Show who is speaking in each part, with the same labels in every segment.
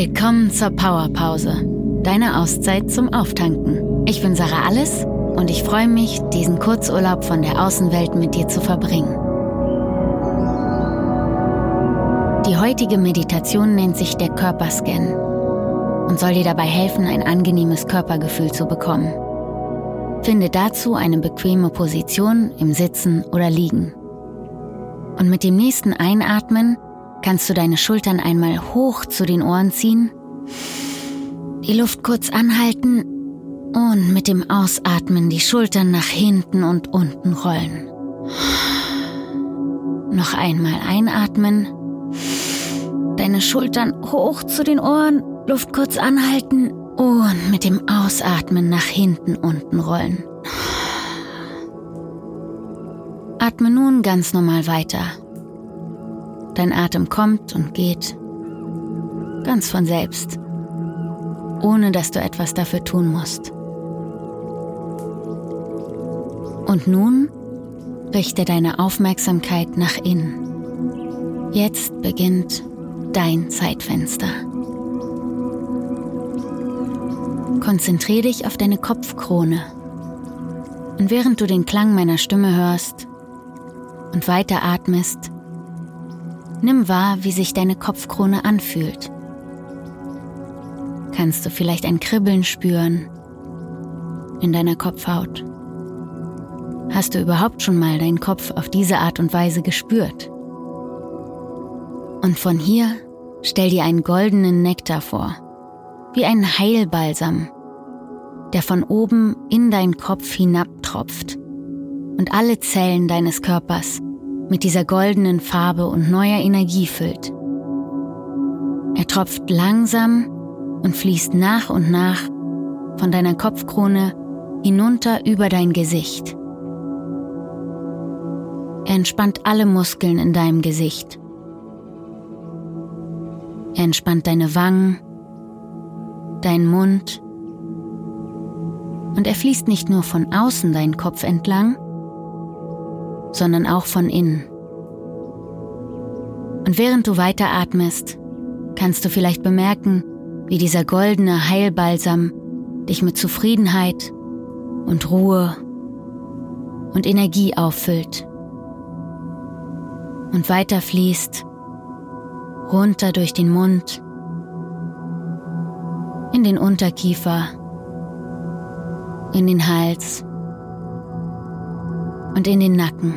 Speaker 1: Willkommen zur Powerpause, deine Auszeit zum Auftanken. Ich bin Sarah Alles und ich freue mich, diesen Kurzurlaub von der Außenwelt mit dir zu verbringen. Die heutige Meditation nennt sich der Körperscan und soll dir dabei helfen, ein angenehmes Körpergefühl zu bekommen. Finde dazu eine bequeme Position im Sitzen oder Liegen. Und mit dem nächsten Einatmen kannst du deine Schultern einmal hoch zu den Ohren ziehen, die Luft kurz anhalten und mit dem Ausatmen die Schultern nach hinten und unten rollen. Noch einmal einatmen, deine Schultern hoch zu den Ohren, Luft kurz anhalten und mit dem Ausatmen nach hinten unten rollen. Atme nun ganz normal weiter. Dein Atem kommt und geht ganz von selbst, ohne dass du etwas dafür tun musst. Und nun richte deine Aufmerksamkeit nach innen. Jetzt beginnt dein Zeitfenster. Konzentriere dich auf deine Kopfkrone. Und während du den Klang meiner Stimme hörst und weiter atmest, Nimm wahr, wie sich deine Kopfkrone anfühlt. Kannst du vielleicht ein Kribbeln spüren in deiner Kopfhaut? Hast du überhaupt schon mal deinen Kopf auf diese Art und Weise gespürt? Und von hier stell dir einen goldenen Nektar vor, wie einen Heilbalsam, der von oben in deinen Kopf hinabtropft und alle Zellen deines Körpers mit dieser goldenen Farbe und neuer Energie füllt. Er tropft langsam und fließt nach und nach von deiner Kopfkrone hinunter über dein Gesicht. Er entspannt alle Muskeln in deinem Gesicht. Er entspannt deine Wangen, deinen Mund und er fließt nicht nur von außen deinen Kopf entlang, sondern auch von innen. Und während du weiteratmest, kannst du vielleicht bemerken, wie dieser goldene Heilbalsam dich mit Zufriedenheit und Ruhe und Energie auffüllt und weiterfließt runter durch den Mund, in den Unterkiefer, in den Hals und in den Nacken.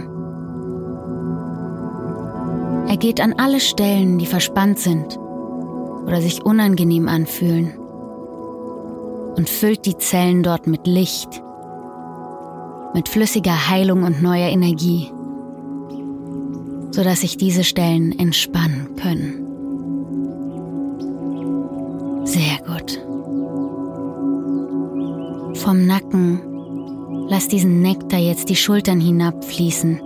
Speaker 1: Er geht an alle Stellen, die verspannt sind oder sich unangenehm anfühlen und füllt die Zellen dort mit Licht, mit flüssiger Heilung und neuer Energie, sodass sich diese Stellen entspannen können. Sehr gut. Vom Nacken Lass diesen Nektar jetzt die Schultern hinabfließen.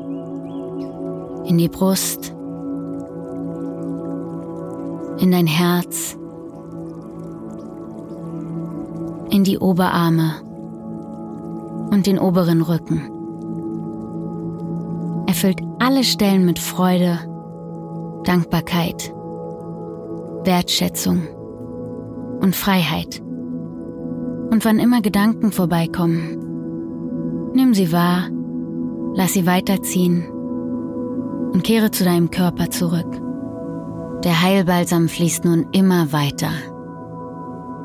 Speaker 1: In die Brust. In dein Herz. In die Oberarme. Und den oberen Rücken. Erfüllt alle Stellen mit Freude, Dankbarkeit, Wertschätzung und Freiheit. Und wann immer Gedanken vorbeikommen, Nimm sie wahr, lass sie weiterziehen und kehre zu deinem Körper zurück. Der Heilbalsam fließt nun immer weiter.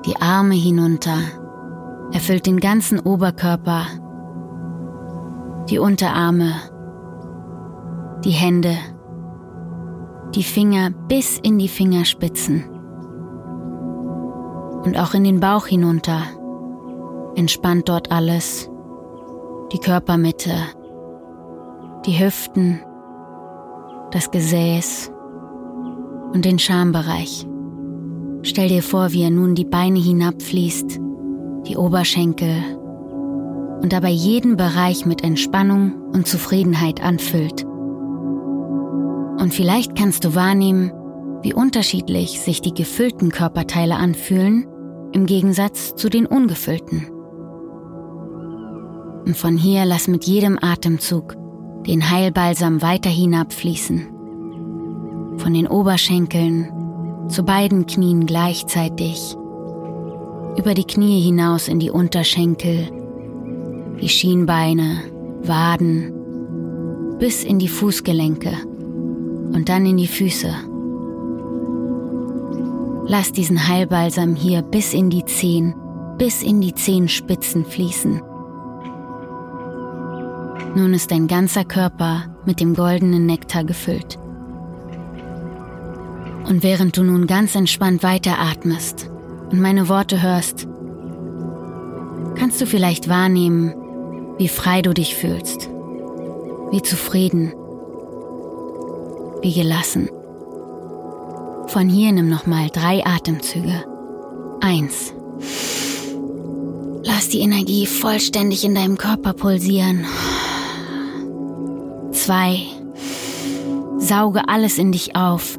Speaker 1: Die Arme hinunter, erfüllt den ganzen Oberkörper, die Unterarme, die Hände, die Finger bis in die Fingerspitzen und auch in den Bauch hinunter. Entspannt dort alles die Körpermitte, die Hüften, das Gesäß und den Schambereich. Stell dir vor, wie er nun die Beine hinabfließt, die Oberschenkel und dabei jeden Bereich mit Entspannung und Zufriedenheit anfüllt. Und vielleicht kannst du wahrnehmen, wie unterschiedlich sich die gefüllten Körperteile anfühlen im Gegensatz zu den ungefüllten. Und von hier lass mit jedem Atemzug den Heilbalsam weiter hinabfließen. Von den Oberschenkeln zu beiden Knien gleichzeitig, über die Knie hinaus in die Unterschenkel, die Schienbeine, Waden, bis in die Fußgelenke und dann in die Füße. Lass diesen Heilbalsam hier bis in die Zehen, bis in die Zehenspitzen fließen. Nun ist dein ganzer Körper mit dem goldenen Nektar gefüllt. Und während du nun ganz entspannt weiteratmest und meine Worte hörst, kannst du vielleicht wahrnehmen, wie frei du dich fühlst, wie zufrieden, wie gelassen. Von hier nimm nochmal drei Atemzüge. Eins. Lass die Energie vollständig in deinem Körper pulsieren. Zwei. Sauge alles in dich auf.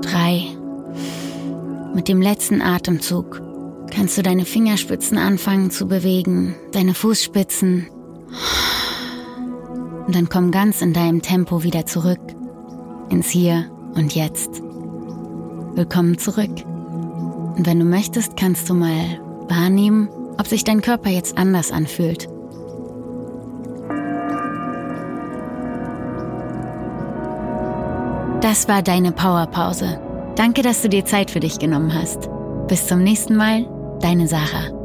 Speaker 1: Drei. Mit dem letzten Atemzug kannst du deine Fingerspitzen anfangen zu bewegen, deine Fußspitzen. Und dann komm ganz in deinem Tempo wieder zurück ins Hier und Jetzt. Willkommen zurück. Und wenn du möchtest, kannst du mal wahrnehmen, ob sich dein Körper jetzt anders anfühlt. Das war deine Powerpause. Danke, dass du dir Zeit für dich genommen hast. Bis zum nächsten Mal, deine Sarah.